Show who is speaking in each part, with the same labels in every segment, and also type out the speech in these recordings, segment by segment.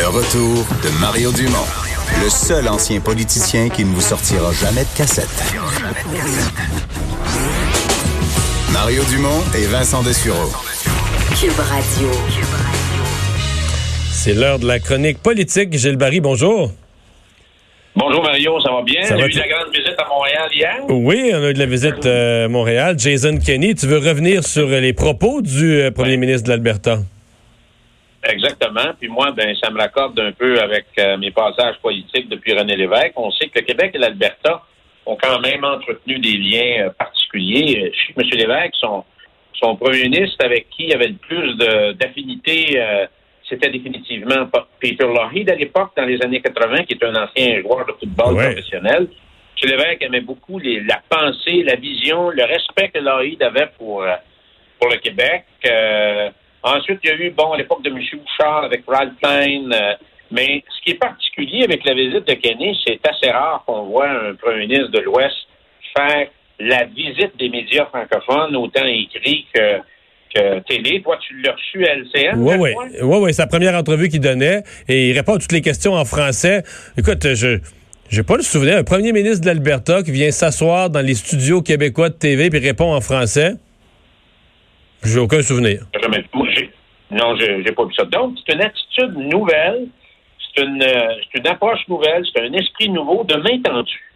Speaker 1: Le retour de Mario Dumont, le seul ancien politicien qui ne vous sortira jamais de cassette. Mario Dumont et Vincent Dessureau.
Speaker 2: Cube Radio.
Speaker 3: C'est l'heure de la chronique politique. Gilles Barry, bonjour.
Speaker 4: Bonjour Mario, ça va bien?
Speaker 3: Ça
Speaker 4: a eu
Speaker 3: t-
Speaker 4: la grande visite à Montréal hier?
Speaker 3: Oui, on a eu de la visite euh, à Montréal. Jason Kenney, tu veux revenir sur les propos du euh, premier ministre de l'Alberta?
Speaker 4: Exactement. Puis moi, ben, ça me raccorde un peu avec euh, mes passages politiques depuis René Lévesque. On sait que le Québec et l'Alberta ont quand même entretenu des liens euh, particuliers. Euh, Je sais que M. Lévesque, son, son premier ministre avec qui il y avait le plus de- d'affinité, euh, c'était définitivement Peter Lougheed à l'époque, dans les années 80, qui est un ancien joueur de football
Speaker 3: Ouais.
Speaker 4: professionnel. M. Lévesque aimait beaucoup les- la pensée, la vision, le respect que Lougheed avait pour, euh, pour le Québec. Ensuite, il y a eu, bon, à l'époque de M. Bouchard avec Ralph Klein. euh, mais ce qui est particulier avec la visite de Kenny, c'est assez rare qu'on voit un premier ministre de l'Ouest faire la visite des médias francophones, autant écrits que, que télé. Toi, tu l'as reçu à LCN?
Speaker 3: Oui, oui. Oui, oui, sa première entrevue qu'il donnait et il répond à toutes les questions en français. Écoute, je j'ai pas le souvenir. Un premier ministre de l'Alberta qui vient s'asseoir dans les studios québécois de TV puis répond en français. J'ai aucun souvenir.
Speaker 4: Non, j'ai j'ai pas vu ça. Donc, c'est une attitude nouvelle, c'est une, euh, une approche nouvelle, c'est un esprit nouveau de main tendue.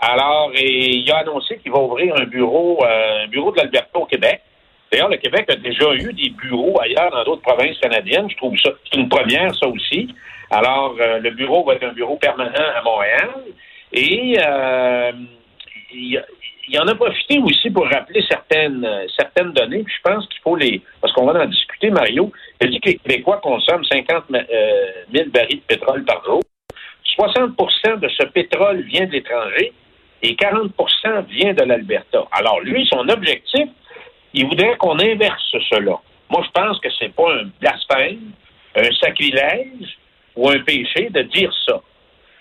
Speaker 4: Alors, et il a annoncé qu'il va ouvrir un bureau, euh, un bureau de l'Alberta au Québec. D'ailleurs, le Québec a déjà eu des bureaux ailleurs dans d'autres provinces canadiennes. Je trouve ça c'est une première, ça aussi. Alors, euh, le bureau va être un bureau permanent à Montréal. Et euh, il, il en a profité aussi pour rappeler certaines, euh, certaines données. Puis je pense qu'il faut les... Parce qu'on va en discuter, Mario. Il dit que les Québécois consomment 50 euh, 000 barils de pétrole par jour. 60% de ce pétrole vient de l'étranger et 40% vient de l'Alberta. Alors, lui, son objectif, il voudrait qu'on inverse cela. Moi, je pense que c'est pas un blasphème, un sacrilège ou un péché de dire ça.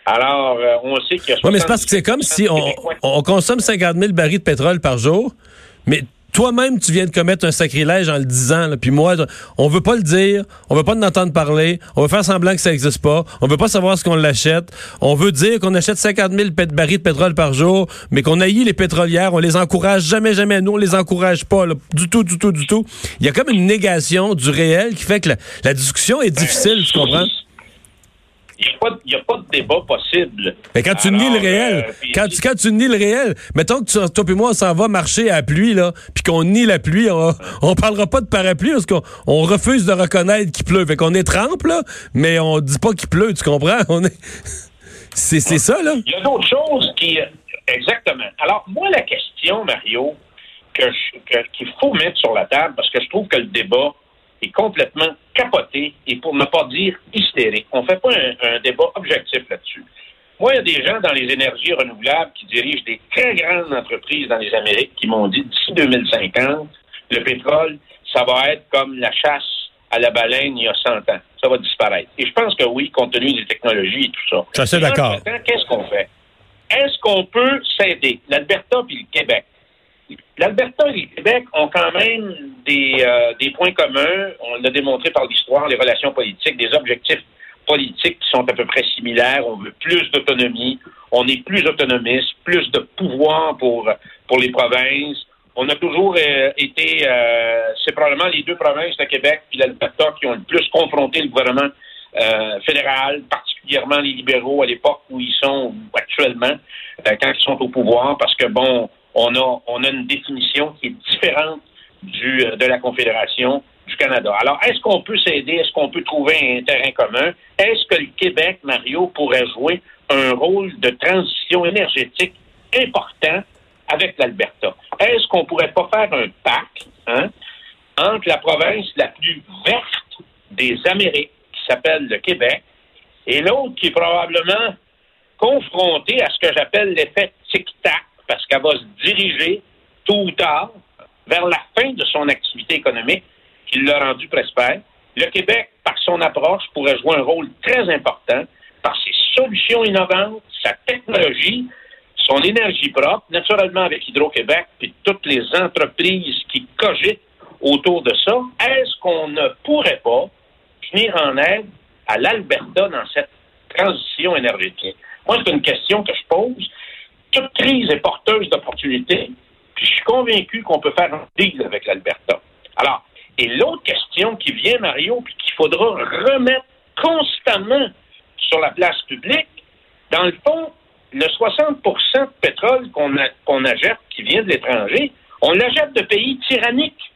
Speaker 4: Alors, euh, on sait qu'il y a
Speaker 3: Oui, mais c'est parce que c'est comme si on, on consomme 50 000 barils de pétrole par jour, mais toi-même, tu viens de commettre un sacrilège en le disant. là. Puis moi, on veut pas le dire, on veut pas en entendre parler, on veut faire semblant que ça existe pas, on veut pas savoir ce qu'on l'achète, on veut dire qu'on achète 50 000 pét- barils de pétrole par jour, mais qu'on haït les pétrolières, on les encourage jamais, jamais. Nous, on les encourage pas, là, du tout, du tout, du tout. Il y a comme une négation du réel qui fait que la, la discussion est difficile, tu comprends?
Speaker 4: Il n'y a, a pas de débat possible.
Speaker 3: Mais quand tu
Speaker 4: Alors,
Speaker 3: nies le réel,
Speaker 4: euh, puis-
Speaker 3: quand, tu, quand tu nies le réel, mettons que tu, toi et moi, on s'en va marcher à la pluie, là, puis qu'on nie la pluie, on, on parlera pas de parapluie parce qu'on on refuse de reconnaître qu'il pleut. Fait qu'on est trempe, là, mais on dit pas qu'il pleut, tu comprends? On est... C'est c'est ça, là?
Speaker 4: Il y a d'autres choses qui. Exactement. Alors, moi, la question, Mario, que je- que- qu'il faut mettre sur la table, parce que je trouve que le débat est complètement capoté et pour ne pas dire hystérique. On ne fait pas un, un débat objectif là-dessus. Moi, il y a des gens dans les énergies renouvelables qui dirigent des très grandes entreprises dans les Amériques qui m'ont dit d'ici 2050, le pétrole, ça va être comme la chasse à la baleine il y a 100 ans. Ça va disparaître. Et je pense que oui, compte tenu des technologies et tout ça.
Speaker 3: Je suis assez d'accord.
Speaker 4: Qu'est-ce qu'on fait? Est-ce qu'on peut s'aider? L'Alberta puis le Québec. L'Alberta et le Québec ont quand même des, euh, des points communs. On l'a démontré par l'histoire, les relations politiques, des objectifs politiques qui sont à peu près similaires. On veut plus d'autonomie. On est plus autonomiste, plus de pouvoir pour, pour les provinces. On a toujours euh, été, euh, c'est probablement les deux provinces, le Québec et l'Alberta, qui ont le plus confronté le gouvernement euh, fédéral, particulièrement les libéraux à l'époque où ils sont actuellement, euh, quand ils sont au pouvoir, parce que bon, on a une définition qui est différente euh, de la Confédération du Canada. Alors, est-ce qu'on peut s'aider? Est-ce qu'on peut trouver un terrain commun? Est-ce que le Québec, Mario, pourrait jouer un rôle de transition énergétique important avec l'Alberta? Est-ce qu'on pourrait pas faire un pacte hein, entre la province la plus verte des Amériques, qui s'appelle le Québec, et l'autre qui est probablement confrontée à ce que j'appelle l'effet tic-tac, parce qu'elle va se diriger tôt ou tard vers la fin de son activité économique qui l'a rendu prospère. Le Québec, par son approche, pourrait jouer un rôle très important par ses solutions innovantes, sa technologie, son énergie propre, naturellement avec Hydro-Québec, puis toutes les entreprises qui cogitent autour de ça. Est-ce qu'on ne pourrait pas venir en aide à l'Alberta dans cette transition énergétique? Moi, c'est une question que je pose. Crise est porteuse d'opportunités, puis je suis convaincu qu'on peut faire un deal avec l'Alberta. Alors, et l'autre question qui vient, Mario, puis qu'il faudra remettre constamment sur la place publique, dans le fond, le 60% de pétrole qu'on qu'on achète qui vient de l'étranger, on l'achète de pays tyranniques.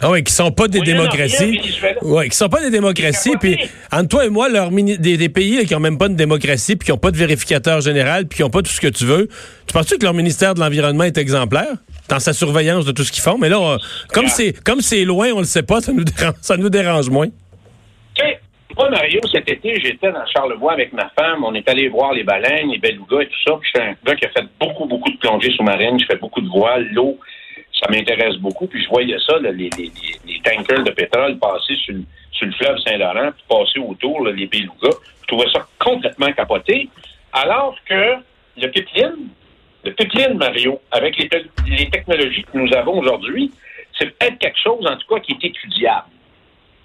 Speaker 3: Ah oui, qui sont pas des démocraties. Oui, qui sont pas des démocraties. Puis, entre toi et moi, leur des, pays qui ont même pas de démocratie, puis qui ont pas de vérificateur général, puis qui ont pas tout ce que tu veux. Tu penses-tu que leur ministère de l'Environnement est exemplaire dans sa surveillance de tout ce qu'ils font? Mais là, comme c'est comme c'est loin, on le sait pas, ça nous dérange, ça nous dérange moins.
Speaker 4: Moi, Mario, cet été, j'étais dans Charlevoix avec ma femme. On est allé voir les baleines, les belugas et tout ça. Puis je suis un gars qui a fait beaucoup, beaucoup de plongées sous-marines. Je fais beaucoup de voiles. L'eau, ça m'intéresse beaucoup. Puis je voyais ça, les, les, les, tankers de pétrole passer sur, sur le fleuve Saint-Laurent, puis passer autour, les belugas. Je trouvais ça complètement capoté. Alors que le pipeline, le pipeline, Mario, avec les, les technologies que nous avons aujourd'hui, c'est peut-être quelque chose, en tout cas, qui est étudiable.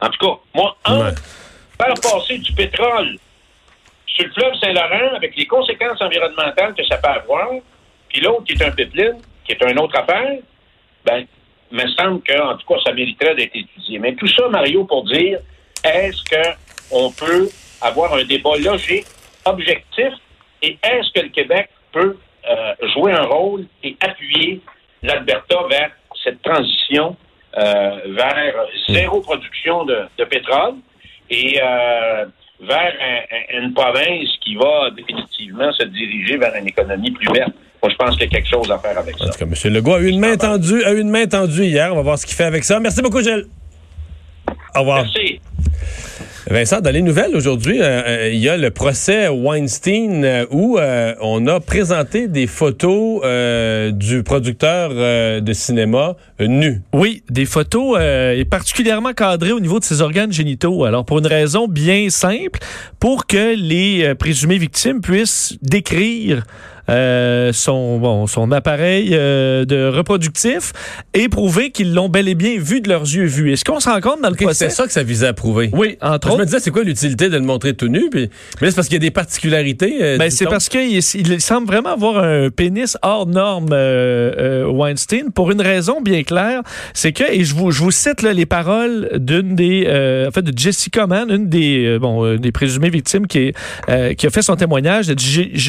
Speaker 4: En tout cas, moi, un, faire passer du pétrole sur le fleuve Saint-Laurent avec les conséquences environnementales que ça peut avoir, puis l'autre qui est un pipeline, qui est une autre affaire, ben, me semble qu'en tout cas, ça mériterait d'être étudié. Mais tout ça, Mario, pour dire, est-ce qu'on peut avoir un débat logique, objectif, et est-ce que le Québec peut euh, jouer un rôle et appuyer l'Alberta vers cette transition euh, vers zéro production de pétrole? et euh, vers une province qui va définitivement se diriger vers une économie plus verte? Moi, je pense qu'il y a quelque chose à faire avec ça. En tout
Speaker 3: cas, M. Legault a eu une main tendue, a eu une main tendue hier. On va voir ce qu'il fait avec ça. Merci beaucoup, Gilles. Au revoir.
Speaker 4: Merci.
Speaker 3: Vincent, dans les nouvelles aujourd'hui, euh, euh, il y a le procès Weinstein euh, où on a présenté des photos du producteur de cinéma nu.
Speaker 5: Oui, des photos et particulièrement cadrées au niveau de ses organes génitaux. Alors pour une raison bien simple, pour que les présumées victimes puissent décrire euh, son, bon, son appareil euh, de reproductif et prouver qu'ils l'ont bel et bien vu de leurs yeux vus. Est-ce qu'on se rend compte dans le procès?
Speaker 3: C'est ça que ça visait à prouver.
Speaker 5: Oui, entre
Speaker 3: autres. Je me disais, c'est quoi l'utilité de le montrer tout nu? Puis, mais c'est parce qu'il y a des particularités.
Speaker 5: Euh, ben, c'est parce qu'il il semble vraiment avoir un pénis hors norme, Weinstein, pour une raison bien claire. C'est que, et je vous, je vous cite là, les paroles d'une des, en fait, de Jessica Mann, une des, bon, des présumées victimes qui, est, qui a fait son témoignage.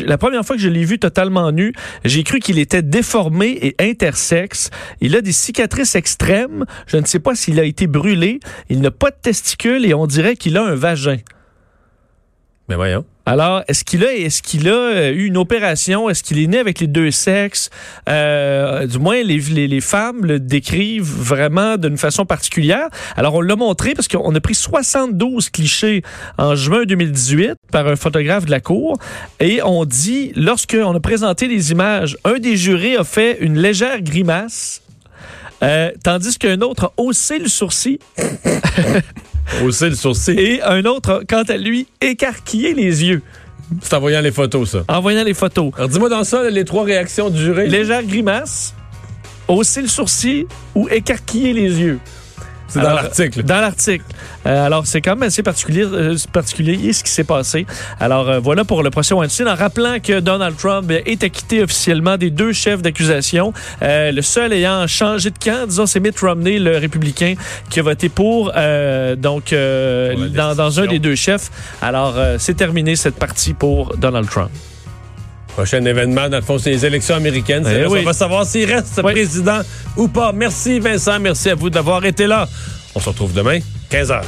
Speaker 5: la première fois que je l'ai vu totalement nu. J'ai cru qu'il était déformé et intersexe. Il a des cicatrices extrêmes. Je ne sais pas s'il a été brûlé. Il n'a pas de testicules et on dirait qu'il a un vagin.
Speaker 3: Mais voyons.
Speaker 5: Alors, est-ce qu'il a, est-ce qu'il a euh, eu une opération? Est-ce qu'il est né avec les deux sexes? Euh, du moins, les, femmes le décrivent vraiment d'une façon particulière. Alors, on l'a montré parce qu'on a pris 72 clichés en juin 2018 par un photographe de la cour. Et on dit, lorsqu'on a présenté les images, un des jurés a fait une légère grimace, euh, tandis qu'un autre a haussé le sourcil.
Speaker 3: Aussi le sourcil.
Speaker 5: Et un autre, quant à lui, écarquillé les yeux.
Speaker 3: C'est en voyant les photos, ça.
Speaker 5: En voyant les photos.
Speaker 3: Alors, dis-moi dans ça, les trois réactions du jury.
Speaker 5: Légère grimace, hausser le sourcil ou écarquiller les yeux?
Speaker 3: C'est dans l'article.
Speaker 5: Dans l'article. Euh, alors, c'est quand même assez particulier, euh, particulier ce qui s'est passé. Alors, euh, voilà pour le procès Weinstein. En rappelant que Donald Trump est acquitté officiellement des deux chefs d'accusation. le seul ayant changé de camp, disons, c'est Mitt Romney, le républicain, qui a voté pour, donc, dans, dans, un des deux chefs. Alors, c'est terminé cette partie pour Donald Trump.
Speaker 3: Prochain événement, dans le fond, c'est les élections américaines. Eh On va savoir s'il reste président ou pas. Merci Vincent, merci à vous d'avoir été là. On se retrouve demain, 15h.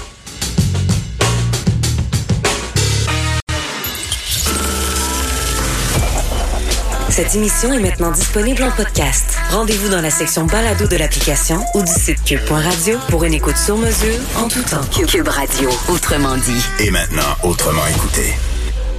Speaker 2: Cette émission est maintenant disponible en podcast. Rendez-vous dans la section balado de l'application ou du site cube.radio pour une écoute sur mesure en tout temps. Cube Radio, autrement dit.
Speaker 1: Et maintenant, autrement écouté.